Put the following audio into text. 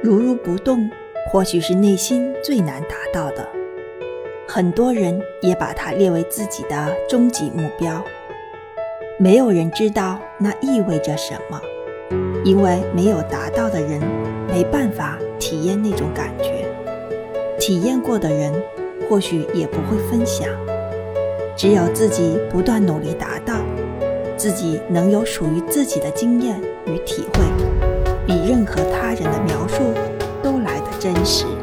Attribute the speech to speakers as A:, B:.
A: 如如不动，或许是内心最难达到的。很多人也把它列为自己的终极目标。没有人知道那意味着什么，因为没有达到的人没办法体验那种感觉。体验过的人或许也不会分享。只有自己不断努力达到，自己能有属于自己的经验与体会，Peace.